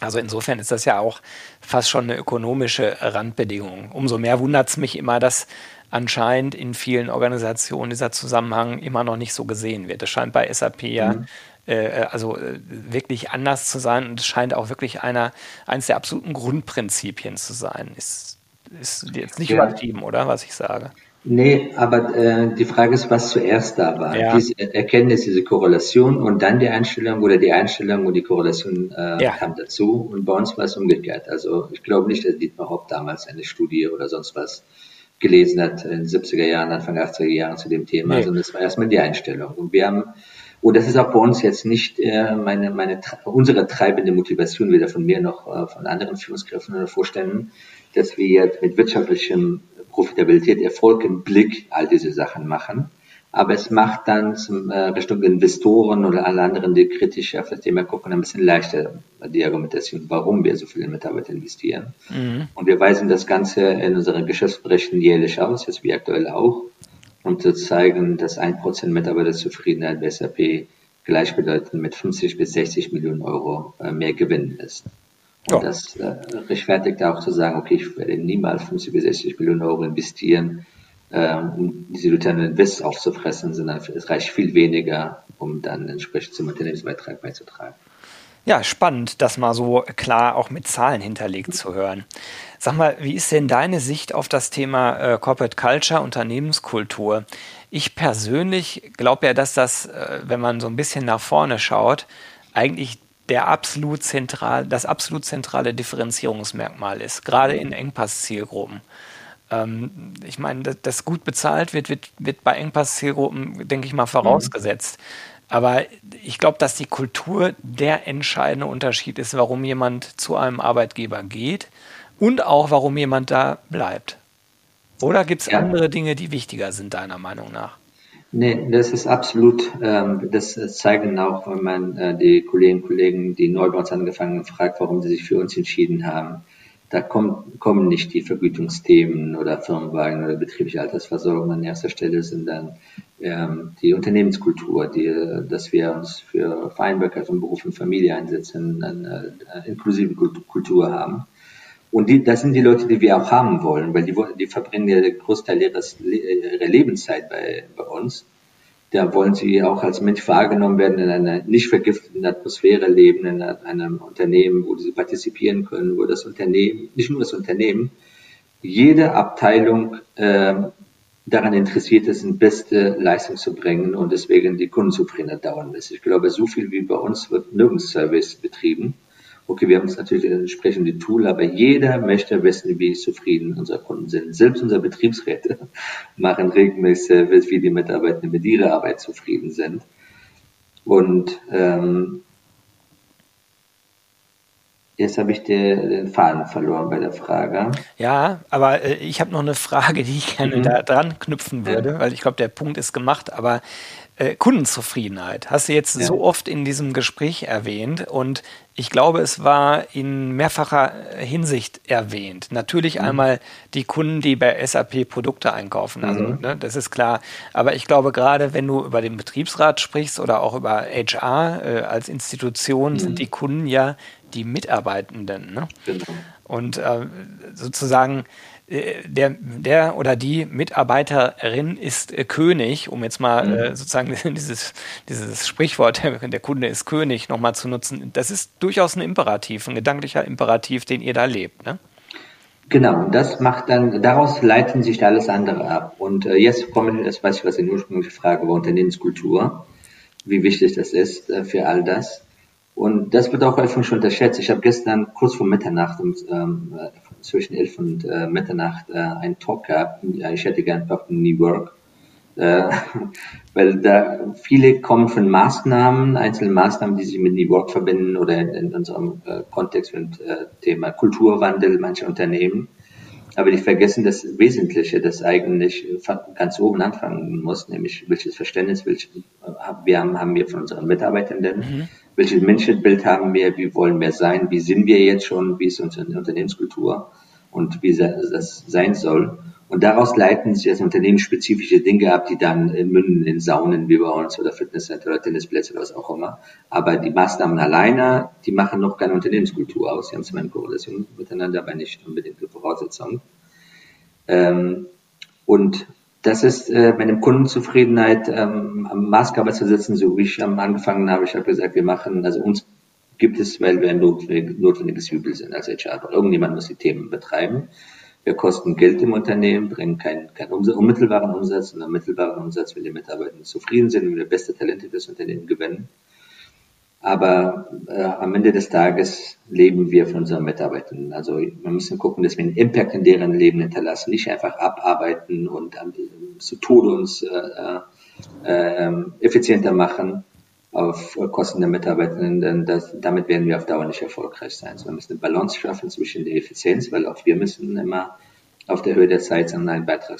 Also insofern ist das ja auch fast schon eine ökonomische Randbedingung. Umso mehr wundert es mich immer, dass anscheinend in vielen Organisationen dieser Zusammenhang immer noch nicht so gesehen wird. Es scheint bei SAP ja mhm. äh, also äh, wirklich anders zu sein und es scheint auch wirklich einer, eines der absoluten Grundprinzipien zu sein. Ist, ist jetzt nicht ja. übertrieben, oder was ich sage? Nee, aber äh, die Frage ist, was zuerst da war. Ja. Diese Erkenntnis, diese Korrelation und dann die Einstellung oder die Einstellung und die Korrelation äh, ja. kam dazu. Und bei uns war es umgekehrt. Also ich glaube nicht, dass Dietmar Hopp damals eine Studie oder sonst was gelesen hat in den 70er Jahren, Anfang der 80er Jahren zu dem Thema, nee. sondern es war erstmal die Einstellung. Und wir haben, und das ist auch bei uns jetzt nicht äh, meine, meine, unsere treibende Motivation, weder von mir noch äh, von anderen Führungskräften oder Vorständen, dass wir jetzt mit wirtschaftlichem Profitabilität, Erfolg im Blick all diese Sachen machen. Aber es macht dann zum äh, Richtung Investoren oder alle anderen, die kritisch auf das Thema gucken, ein bisschen leichter die Argumentation, warum wir so viele Mitarbeiter investieren. Mhm. Und wir weisen das Ganze in unseren Geschäftsberichten jährlich aus, jetzt wie aktuell auch, um zu zeigen, dass ein Prozent Mitarbeiterzufriedenheit bei SAP gleichbedeutend mit 50 bis 60 Millionen Euro äh, mehr Gewinn ist. Und ja. das äh, rechtfertigt auch zu sagen, okay, ich werde niemals 50 bis 60 Millionen Euro investieren, ähm, um diese Return Invest aufzufressen, sondern es reicht viel weniger, um dann entsprechend zum Unternehmensbeitrag beizutragen. Ja, spannend, das mal so klar auch mit Zahlen hinterlegt zu hören. Sag mal, wie ist denn deine Sicht auf das Thema äh, Corporate Culture, Unternehmenskultur? Ich persönlich glaube ja, dass das, äh, wenn man so ein bisschen nach vorne schaut, eigentlich der absolut zentral, das absolut zentrale Differenzierungsmerkmal ist, gerade in Engpass-Zielgruppen. Ähm, ich meine, dass das gut bezahlt wird, wird, wird bei Engpass-Zielgruppen, denke ich mal, vorausgesetzt. Mhm. Aber ich glaube, dass die Kultur der entscheidende Unterschied ist, warum jemand zu einem Arbeitgeber geht und auch warum jemand da bleibt. Oder gibt es ja. andere Dinge, die wichtiger sind, deiner Meinung nach? Nee, das ist absolut, ähm, das zeigen auch, wenn man äh, die Kolleginnen und Kollegen, die neu bei uns angefangen haben, fragt, warum sie sich für uns entschieden haben. Da kommt, kommen nicht die Vergütungsthemen oder Firmenwagen oder betriebliche Altersversorgung an erster Stelle, sondern ähm, die Unternehmenskultur, die, dass wir uns für Vereinbarkeit von Beruf und Familie einsetzen, eine, eine inklusive Kultur haben. Und die, das sind die Leute, die wir auch haben wollen, weil die, die verbringen ja den Großteil ihres, ihrer Lebenszeit bei, bei uns. Da wollen sie auch als Mensch wahrgenommen werden, in einer nicht vergifteten Atmosphäre leben, in einem Unternehmen, wo sie partizipieren können, wo das Unternehmen, nicht nur das Unternehmen, jede Abteilung äh, daran interessiert ist, eine beste Leistung zu bringen und deswegen die Kundenzufriedenheit dauern lässt. Ich glaube, so viel wie bei uns wird nirgends Service betrieben. Okay, wir haben jetzt natürlich ein entsprechendes Tool, aber jeder möchte wissen, wie zufrieden unsere Kunden sind. Selbst unsere Betriebsräte machen regelmäßig, wie die Mitarbeiter mit ihrer Arbeit zufrieden sind. Und ähm, Jetzt habe ich den Faden verloren bei der Frage. Ja, aber äh, ich habe noch eine Frage, die ich gerne mhm. da dran knüpfen würde, ja. weil ich glaube, der Punkt ist gemacht. Aber äh, Kundenzufriedenheit hast du jetzt ja. so oft in diesem Gespräch erwähnt und ich glaube, es war in mehrfacher Hinsicht erwähnt. Natürlich mhm. einmal die Kunden, die bei SAP Produkte einkaufen, also mhm. ne, das ist klar. Aber ich glaube, gerade wenn du über den Betriebsrat sprichst oder auch über HR äh, als Institution, mhm. sind die Kunden ja die Mitarbeitenden. Ne? Genau. Und äh, sozusagen äh, der, der oder die Mitarbeiterin ist äh, König, um jetzt mal mhm. äh, sozusagen dieses, dieses Sprichwort, der Kunde ist König, nochmal zu nutzen. Das ist durchaus ein Imperativ, ein gedanklicher Imperativ, den ihr da lebt. Ne? Genau, das macht dann, daraus leiten sich alles andere ab. Und äh, jetzt kommen, das weiß ich, was die ursprüngliche Frage war, Unternehmenskultur, wie wichtig das ist äh, für all das. Und das wird auch häufig schon unterschätzt. Ich habe gestern kurz vor Mitternacht, ähm, zwischen elf und äh, Mitternacht, äh, einen Talk gehabt. Ich hätte gern einfach New Work. Äh, weil da viele kommen von Maßnahmen, einzelne Maßnahmen, die sich mit New Work verbinden oder in, in unserem äh, Kontext mit äh, Thema Kulturwandel mancher Unternehmen. Aber die vergessen das Wesentliche, das eigentlich ganz oben anfangen muss, nämlich welches Verständnis welches, äh, wir haben, haben wir von unseren Mitarbeitenden, mhm. Welches Menschenbild haben wir, wie wollen wir sein, wie sind wir jetzt schon, wie ist unsere Unternehmenskultur und wie das sein soll. Und daraus leiten sich jetzt unternehmensspezifische Dinge ab, die dann münden in Saunen wie bei uns oder Fitnesscenter oder Tennisplätze oder was auch immer. Aber die Maßnahmen alleine, die machen noch keine Unternehmenskultur aus. Sie haben zwar eine Korrelation miteinander, aber nicht unbedingt eine Voraussetzung. Ähm, und das ist äh, meine Kundenzufriedenheit ähm, Maßgabe zu setzen, so wie ich am angefangen habe. Ich habe gesagt, wir machen, also uns gibt es, weil wir ein notwendig, notwendiges Übel sind als HR. Irgendjemand muss die Themen betreiben. Wir kosten Geld im Unternehmen, bringen keinen kein unmittelbaren Umsatz, sondern mittelbaren Umsatz, wenn die Mitarbeiter zufrieden sind, wenn wir beste Talente fürs Unternehmen gewinnen. Aber äh, am Ende des Tages leben wir von unseren Mitarbeitern. Also wir müssen gucken, dass wir einen Impact in deren Leben hinterlassen, nicht einfach abarbeiten und ähm, zu Tode uns äh, äh, ähm, effizienter machen auf Kosten der Mitarbeitenden, denn das, damit werden wir auf Dauer nicht erfolgreich sein. So, wir müssen eine Balance schaffen zwischen der Effizienz, weil auch wir müssen immer auf der Höhe der Zeit einen Beitrag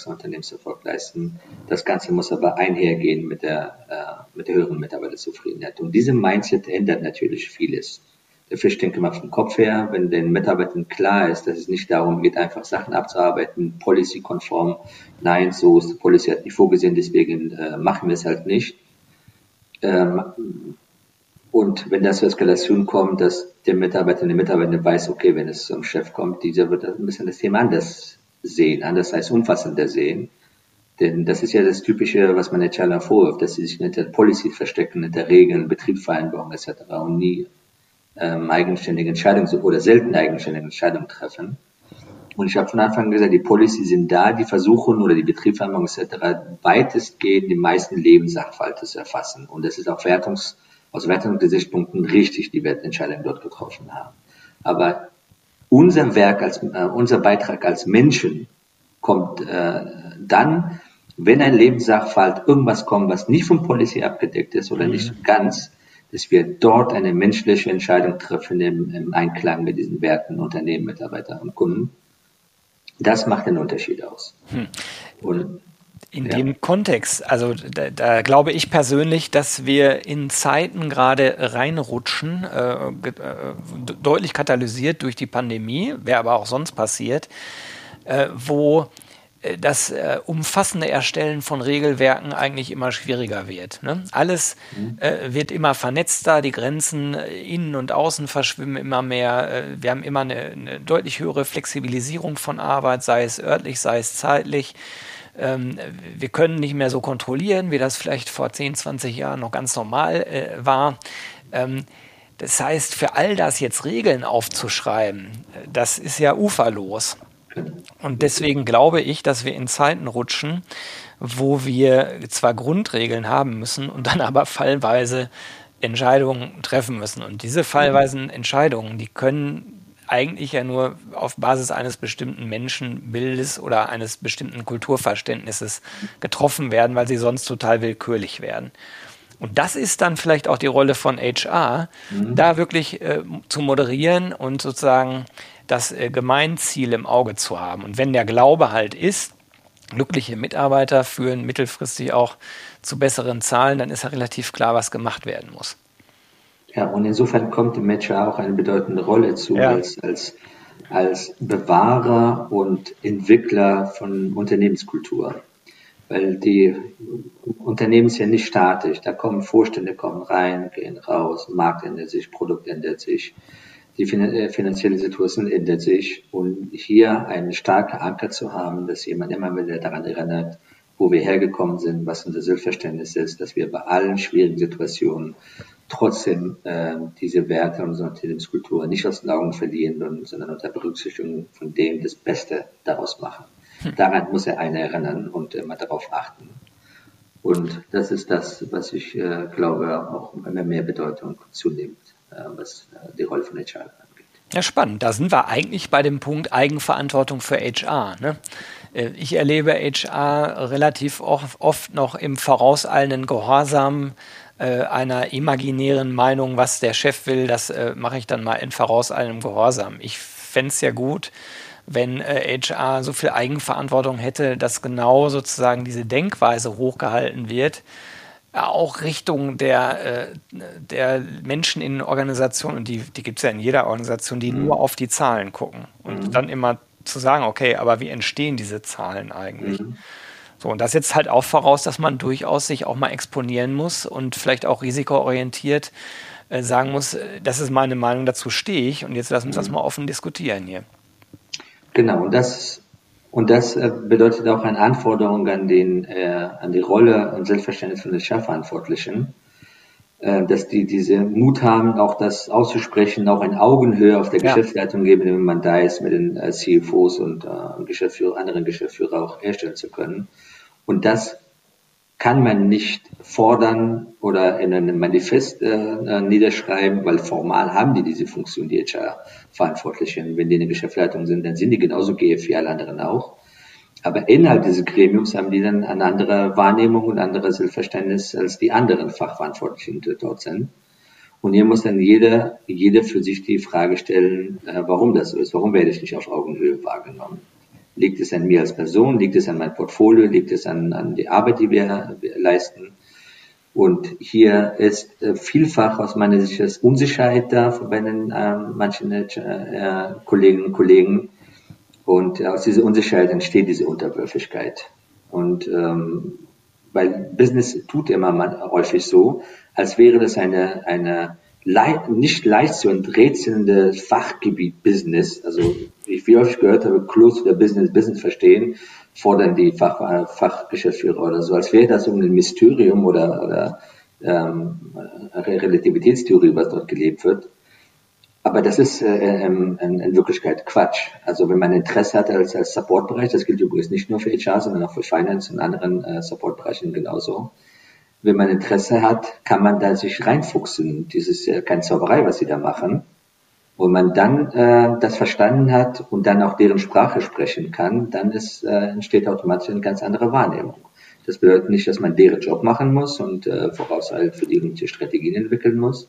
leisten. Das Ganze muss aber einhergehen mit der, äh, mit der höheren Mitarbeiterzufriedenheit. Und diese Mindset ändert natürlich vieles. Der Fisch denkt immer vom Kopf her, wenn den Mitarbeitern klar ist, dass es nicht darum geht, einfach Sachen abzuarbeiten, policy-konform. Nein, so ist die Policy halt nicht vorgesehen, deswegen äh, machen wir es halt nicht. Ähm, und wenn das zur Eskalation kommt, dass der Mitarbeiter, der Mitarbeiter weiß, okay, wenn es zum Chef kommt, dieser wird ein bisschen das Thema anders sehen, anders als umfassender sehen. Denn das ist ja das Typische, was man HR vorwirft, dass sie sich hinter Policy verstecken, hinter Regeln, Betriebsvereinbarungen etc. und nie ähm, eigenständige Entscheidungen oder selten eigenständige Entscheidungen treffen. Und ich habe von Anfang an gesagt, die Policy sind da, die versuchen oder die Betriebsvereinbarungen etc. weitestgehend die meisten Lebenssachverhalte zu erfassen. Und das ist auch Wertungs, aus Wertungsgesichtspunkten richtig, die Wertentscheidungen dort getroffen haben. Aber unser Werk als äh, unser Beitrag als Menschen kommt äh, dann, wenn ein Lebenssachverhalt irgendwas kommt, was nicht vom Policy abgedeckt ist oder mhm. nicht ganz, dass wir dort eine menschliche Entscheidung treffen im, im Einklang mit diesen Werten Unternehmen, Mitarbeiter und Kunden. Das macht den Unterschied aus. Hm. Und in ja. dem Kontext, also da, da, glaube ich persönlich, dass wir in Zeiten gerade reinrutschen, äh, äh, deutlich katalysiert durch die Pandemie, wäre aber auch sonst passiert, äh, wo äh, das äh, umfassende Erstellen von Regelwerken eigentlich immer schwieriger wird. Ne? Alles mhm. äh, wird immer vernetzter, die Grenzen äh, innen und außen verschwimmen immer mehr. Wir haben immer eine, eine deutlich höhere Flexibilisierung von Arbeit, sei es örtlich, sei es zeitlich. Ähm, wir können nicht mehr so kontrollieren, wie das vielleicht vor 10, 20 Jahren noch ganz normal äh, war. Ähm, das heißt, für all das jetzt Regeln aufzuschreiben, äh, das ist ja uferlos. Und deswegen glaube ich, dass wir in Zeiten rutschen, wo wir zwar Grundregeln haben müssen und dann aber fallweise Entscheidungen treffen müssen. Und diese fallweisen Entscheidungen, die können eigentlich ja nur auf Basis eines bestimmten Menschenbildes oder eines bestimmten Kulturverständnisses getroffen werden, weil sie sonst total willkürlich werden. Und das ist dann vielleicht auch die Rolle von HR, mhm. da wirklich äh, zu moderieren und sozusagen das äh, Gemeinziel im Auge zu haben. Und wenn der Glaube halt ist, glückliche Mitarbeiter führen mittelfristig auch zu besseren Zahlen, dann ist ja relativ klar, was gemacht werden muss. Ja, und insofern kommt dem Matcher auch eine bedeutende Rolle zu ja. als, als, als Bewahrer und Entwickler von Unternehmenskultur. Weil die Unternehmen sind ja nicht statisch. Da kommen Vorstände kommen rein, gehen raus, Markt ändert sich, Produkt ändert sich. die äh, finanzielle Situation ändert sich und hier einen starken Anker zu haben, dass jemand immer wieder daran erinnert, wo wir hergekommen sind, was unser Selbstverständnis ist, dass wir bei allen schwierigen Situationen trotzdem äh, diese Werte und unsere Unternehmenskultur nicht aus den Augen verlieren, sondern unter Berücksichtigung von dem das Beste daraus machen. Hm. Daran muss er einer erinnern und immer darauf achten. Und das ist das, was ich äh, glaube, auch immer mehr Bedeutung zunimmt, äh, was äh, die Rolle von HR angeht. Ja, spannend. Da sind wir eigentlich bei dem Punkt Eigenverantwortung für HR. Ne? Äh, ich erlebe HR relativ oft noch im vorauseilenden Gehorsam äh, einer imaginären Meinung, was der Chef will, das äh, mache ich dann mal in vorauseilendem Gehorsam. Ich fände es ja gut, wenn HR so viel Eigenverantwortung hätte, dass genau sozusagen diese Denkweise hochgehalten wird, auch Richtung der, der Menschen in Organisationen, und die, die gibt es ja in jeder Organisation, die mhm. nur auf die Zahlen gucken und mhm. dann immer zu sagen, okay, aber wie entstehen diese Zahlen eigentlich? Mhm. So, und das setzt halt auch voraus, dass man durchaus sich auch mal exponieren muss und vielleicht auch risikoorientiert äh, sagen muss, äh, das ist meine Meinung, dazu stehe ich und jetzt lass uns das mhm. mal offen diskutieren hier. Genau, und das, und das äh, bedeutet auch eine Anforderung an, den, äh, an die Rolle und Selbstverständnis von den Chefverantwortlichen, äh, dass die diese Mut haben, auch das auszusprechen, auch in Augenhöhe auf der ja. Geschäftsleitung geben, wenn man da ist, mit den äh, CFOs und äh, Geschäftsführer, anderen Geschäftsführer auch herstellen zu können. Und das kann man nicht fordern oder in einem Manifest äh, äh niederschreiben, weil formal haben die diese Funktion, die HR-Verantwortlichen. Wenn die in der Geschäftsleitung sind, dann sind die genauso GF wie alle anderen auch. Aber innerhalb dieses Gremiums haben die dann eine andere Wahrnehmung und andere Selbstverständnis als die anderen Fachverantwortlichen, die dort sind. Und hier muss dann jeder, jeder für sich die Frage stellen, äh, warum das so ist. Warum werde ich nicht auf Augenhöhe wahrgenommen? Liegt es an mir als Person? Liegt es an meinem Portfolio? Liegt es an, an die Arbeit, die wir, wir leisten? Und hier ist äh, vielfach aus meiner Sicht Unsicherheit da bei den äh, manchen äh, Kolleginnen und Kollegen. Und aus dieser Unsicherheit entsteht diese Unterwürfigkeit. Und ähm, weil Business tut immer man, häufig so, als wäre das eine, eine leicht, nicht leicht zu enträtselnde Fachgebiet Business. Also wie oft gehört habe, close the business, Business verstehen, fordern die Fach, Fachgeschäftsführer oder so, als wäre das um ein Mysterium oder, oder ähm, Relativitätstheorie, was dort gelebt wird. Aber das ist äh, in, in, Wirklichkeit Quatsch. Also wenn man Interesse hat als, als Supportbereich, das gilt übrigens nicht nur für HR, sondern auch für Finance und anderen äh, Supportbereichen genauso, wenn man Interesse hat, kann man da sich reinfuchsen. Dieses äh, kein Zauberei, was sie da machen. Und man dann äh, das verstanden hat und dann auch deren Sprache sprechen kann, dann ist, äh, entsteht automatisch eine ganz andere Wahrnehmung. Das bedeutet nicht, dass man deren Job machen muss und äh, voraus halt für die Strategien entwickeln muss.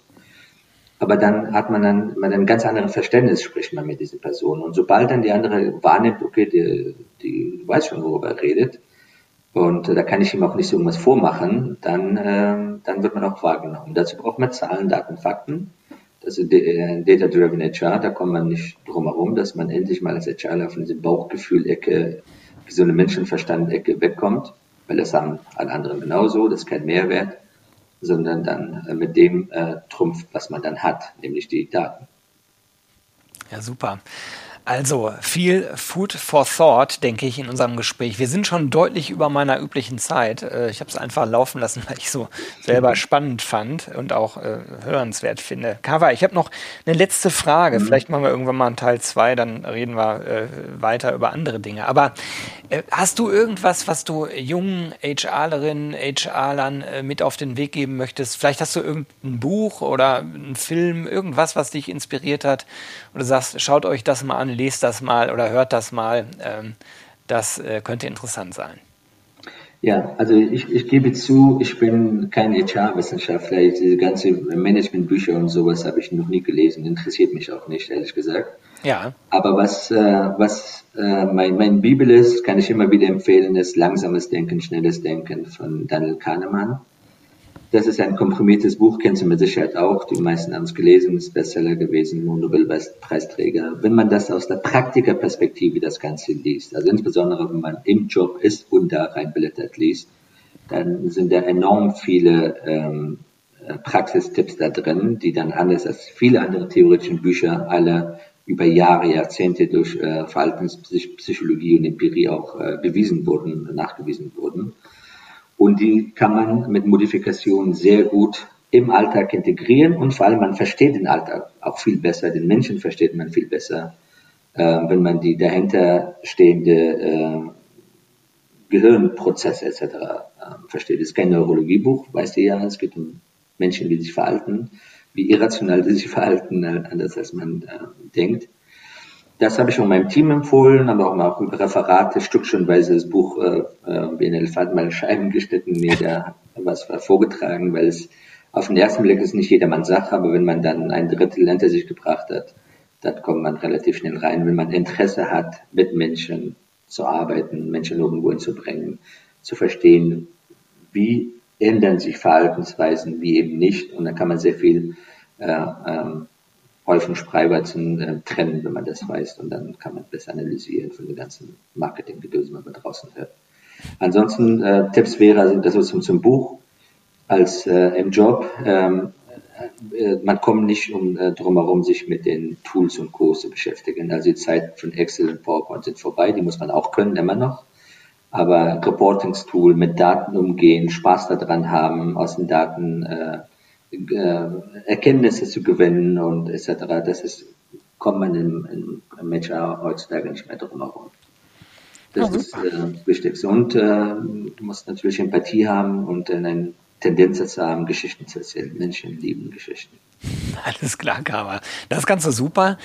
Aber dann hat man dann man ein ganz anderes Verständnis, spricht man mit dieser Person. Und sobald dann die andere wahrnimmt, okay, die, die weiß schon, worüber er redet, und da kann ich ihm auch nicht so irgendwas vormachen, dann, äh, dann wird man auch wahrgenommen. Dazu braucht man Zahlen, Daten, Fakten. Das ist äh, Data-Driven HR, da kommt man nicht drum herum, dass man endlich mal als HR von diesem Bauchgefühl-Ecke, eine Menschenverstand-Ecke wegkommt, weil das haben alle anderen genauso, das ist kein Mehrwert, sondern dann äh, mit dem äh, trumpft, was man dann hat, nämlich die Daten. Ja, super. Also viel Food for Thought, denke ich, in unserem Gespräch. Wir sind schon deutlich über meiner üblichen Zeit. Äh, ich habe es einfach laufen lassen, weil ich so selber spannend fand und auch äh, hörenswert finde. Kava, ich habe noch eine letzte Frage. Mhm. Vielleicht machen wir irgendwann mal einen Teil zwei, dann reden wir äh, weiter über andere Dinge. Aber äh, hast du irgendwas, was du jungen HRlerinnen, HRlern äh, mit auf den Weg geben möchtest? Vielleicht hast du irgendein Buch oder einen Film, irgendwas, was dich inspiriert hat. Oder sagst, schaut euch das mal an lest das mal oder hört das mal. Ähm, das äh, könnte interessant sein. Ja, also ich, ich gebe zu, ich bin kein HR-Wissenschaftler. Diese ganze Managementbücher und sowas habe ich noch nie gelesen. Interessiert mich auch nicht, ehrlich gesagt. Ja. Aber was, äh, was äh, mein, mein Bibel ist, kann ich immer wieder empfehlen, ist Langsames Denken, Schnelles Denken von Daniel Kahnemann. Das ist ein komprimiertes Buch, kennst du mit Sicherheit auch. Die meisten haben es gelesen, ist Bestseller gewesen, Nobelpreisträger. Wenn man das aus der Praktikerperspektive das Ganze liest, also insbesondere wenn man im Job ist und da reinblättert liest, dann sind da enorm viele ähm, äh, Praxistipps da drin, die dann anders als viele andere theoretischen Bücher alle über Jahre, Jahrzehnte durch äh, Verhaltenspsychologie und Empirie auch äh, bewiesen wurden, nachgewiesen wurden. Und die kann man mit Modifikation sehr gut im Alltag integrieren und vor allem man versteht den Alltag auch viel besser, den Menschen versteht man viel besser, äh, wenn man die dahinter stehende äh, Gehirnprozesse etc. Äh, versteht. Es ist kein Neurologiebuch, weißt du ja, es geht um Menschen, die sich verhalten, wie irrational sie sich verhalten, äh, anders als man äh, denkt. Das habe ich auch meinem Team empfohlen, aber auch mal Referate, stückchenweise das Buch äh, äh, hat mal Scheiben geschnitten, mir da was vorgetragen, weil es auf den ersten Blick ist nicht jedermanns Sache, aber wenn man dann ein Drittel hinter sich gebracht hat, dann kommt man relativ schnell rein, wenn man Interesse hat, mit Menschen zu arbeiten, Menschen irgendwo hinzubringen, zu verstehen, wie ändern sich Verhaltensweisen, wie eben nicht. Und dann kann man sehr viel äh, ähm, Häufen Spreiweizen äh, trennen, wenn man das weiß. Und dann kann man besser analysieren von den ganzen Marketing-Gedösen, was man draußen hört. Ansonsten äh, Tipps wäre, sind das so zum, zum Buch als äh, im Job. Ähm, äh, man kommt nicht um äh, drum herum, sich mit den Tools und Co. zu beschäftigen. Also die Zeit von Excel und PowerPoint sind vorbei, die muss man auch können, immer noch. Aber Reportingstool mit Daten umgehen, Spaß daran haben, aus den Daten äh, äh, Erkenntnisse zu gewinnen und etc. Das ist, kommt man im, im Matcher heutzutage nicht mehr drum herum. Das ja, ist äh, das Wichtigste. Und äh, du musst natürlich Empathie haben und ein Tendenz dazu haben, Geschichten zu erzählen. Menschen lieben Geschichten. Alles klar, Karma. Das ist ganz so super.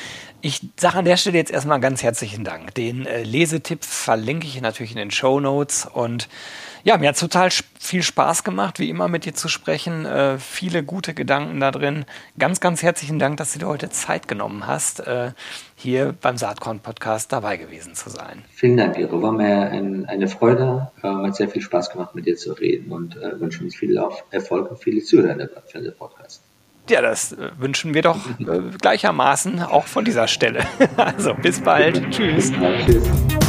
Ich sage an der Stelle jetzt erstmal ganz herzlichen Dank. Den äh, Lesetipp verlinke ich natürlich in den Show Notes und ja, mir hat total viel Spaß gemacht, wie immer mit dir zu sprechen. Äh, viele gute Gedanken da drin. Ganz, ganz herzlichen Dank, dass du dir heute Zeit genommen hast, äh, hier beim Saatkorn-Podcast dabei gewesen zu sein. Vielen Dank, Iro. War mir ein, eine Freude. Äh, hat sehr viel Spaß gemacht, mit dir zu reden und äh, wünsche uns viel Erfolg und viele Zuhörer für den Podcast. Ja, das äh, wünschen wir doch äh, gleichermaßen auch von dieser Stelle. Also bis bald. Tschüss. Bis bald. Tschüss.